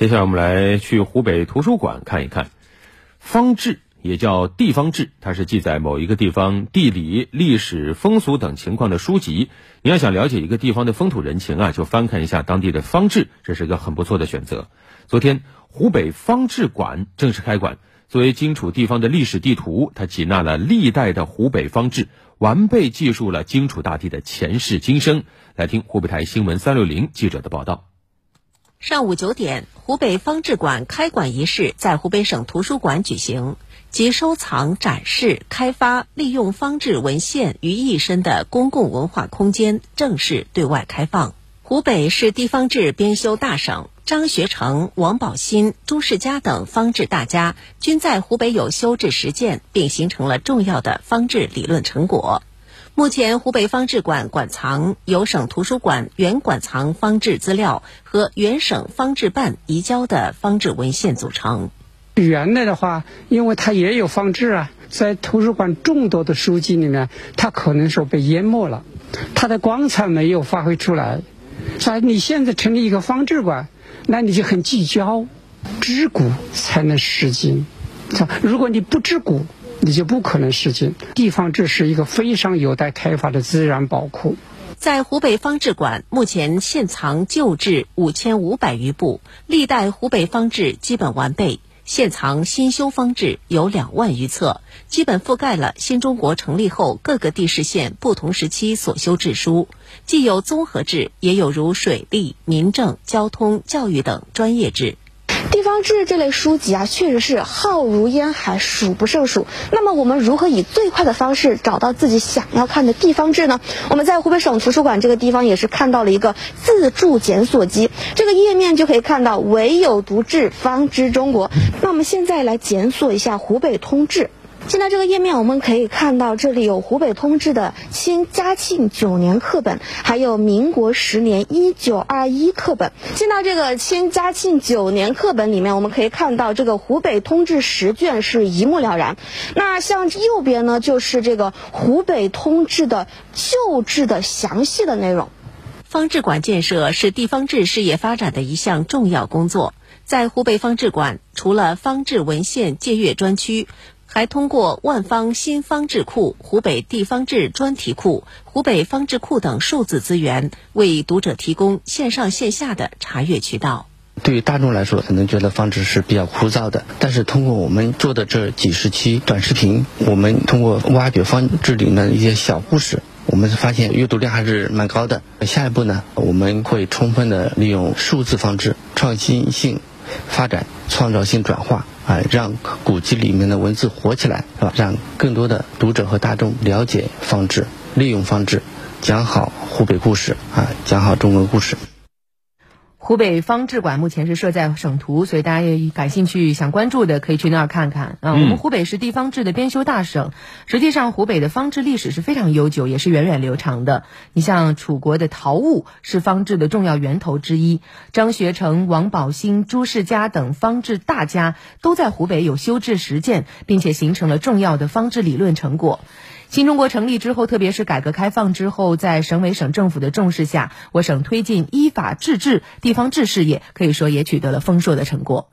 接下来我们来去湖北图书馆看一看，方志也叫地方志，它是记载某一个地方地理、历史、风俗等情况的书籍。你要想了解一个地方的风土人情啊，就翻看一下当地的方志，这是一个很不错的选择。昨天，湖北方志馆正式开馆。作为荆楚地方的历史地图，它集纳了历代的湖北方志，完备记述了荆楚大地的前世今生。来听湖北台新闻三六零记者的报道。上午九点，湖北方志馆开馆仪式在湖北省图书馆举行，集收藏、展示、开发、利用方志文献于一身的公共文化空间正式对外开放。湖北是地方志编修大省，张学成、王宝新、朱世家等方志大家均在湖北有修志实践，并形成了重要的方志理论成果。目前，湖北方志馆馆藏由省图书馆原馆藏方志资料和原省方志办移交的方志文献组成。原来的话，因为它也有方志啊，在图书馆众多的书籍里面，它可能说被淹没了，它的光彩没有发挥出来。所以你现在成立一个方志馆，那你就很聚焦，知古才能识今。如果你不知古，你就不可能实现。地方志是一个非常有待开发的自然宝库。在湖北方志馆，目前现藏旧志五千五百余部，历代湖北方志基本完备；现藏新修方志有两万余册，基本覆盖了新中国成立后各个地市县不同时期所修志书，既有综合志，也有如水利、民政、交通、教育等专业志。志这类书籍啊，确实是浩如烟海，数不胜数。那么，我们如何以最快的方式找到自己想要看的地方志呢？我们在湖北省图书馆这个地方也是看到了一个自助检索机，这个页面就可以看到“唯有读志方知中国”。那我们现在来检索一下湖北通志。现在这个页面，我们可以看到这里有湖北通志的清嘉庆九年课本，还有民国十年一九二一课本。进到这个清嘉庆九年课本里面，我们可以看到这个湖北通志十卷是一目了然。那像右边呢，就是这个湖北通志的旧志的详细的内容。方志馆建设是地方志事业发展的一项重要工作。在湖北方志馆，除了方志文献借阅专区。还通过万方新方志库、湖北地方志专题库、湖北方志库等数字资源，为读者提供线上线下的查阅渠道。对于大众来说，可能觉得方志是比较枯燥的，但是通过我们做的这几十期短视频，我们通过挖掘方志里的一些小故事，我们发现阅读量还是蛮高的。下一步呢，我们会充分的利用数字方志，创新性发展，创造性转化。啊，让古籍里面的文字活起来，是吧？让更多的读者和大众了解方志，利用方志，讲好湖北故事啊，讲好中国故事。湖北方志馆目前是设在省图，所以大家也感兴趣、想关注的可以去那儿看看啊。我们湖北是地方志的编修大省，实际上湖北的方志历史是非常悠久，也是源远流长的。你像楚国的陶物是方志的重要源头之一，张学成、王宝兴、朱世家等方志大家都在湖北有修治实践，并且形成了重要的方志理论成果。新中国成立之后，特别是改革开放之后，在省委省政府的重视下，我省推进依法治治地方志事业，可以说也取得了丰硕的成果。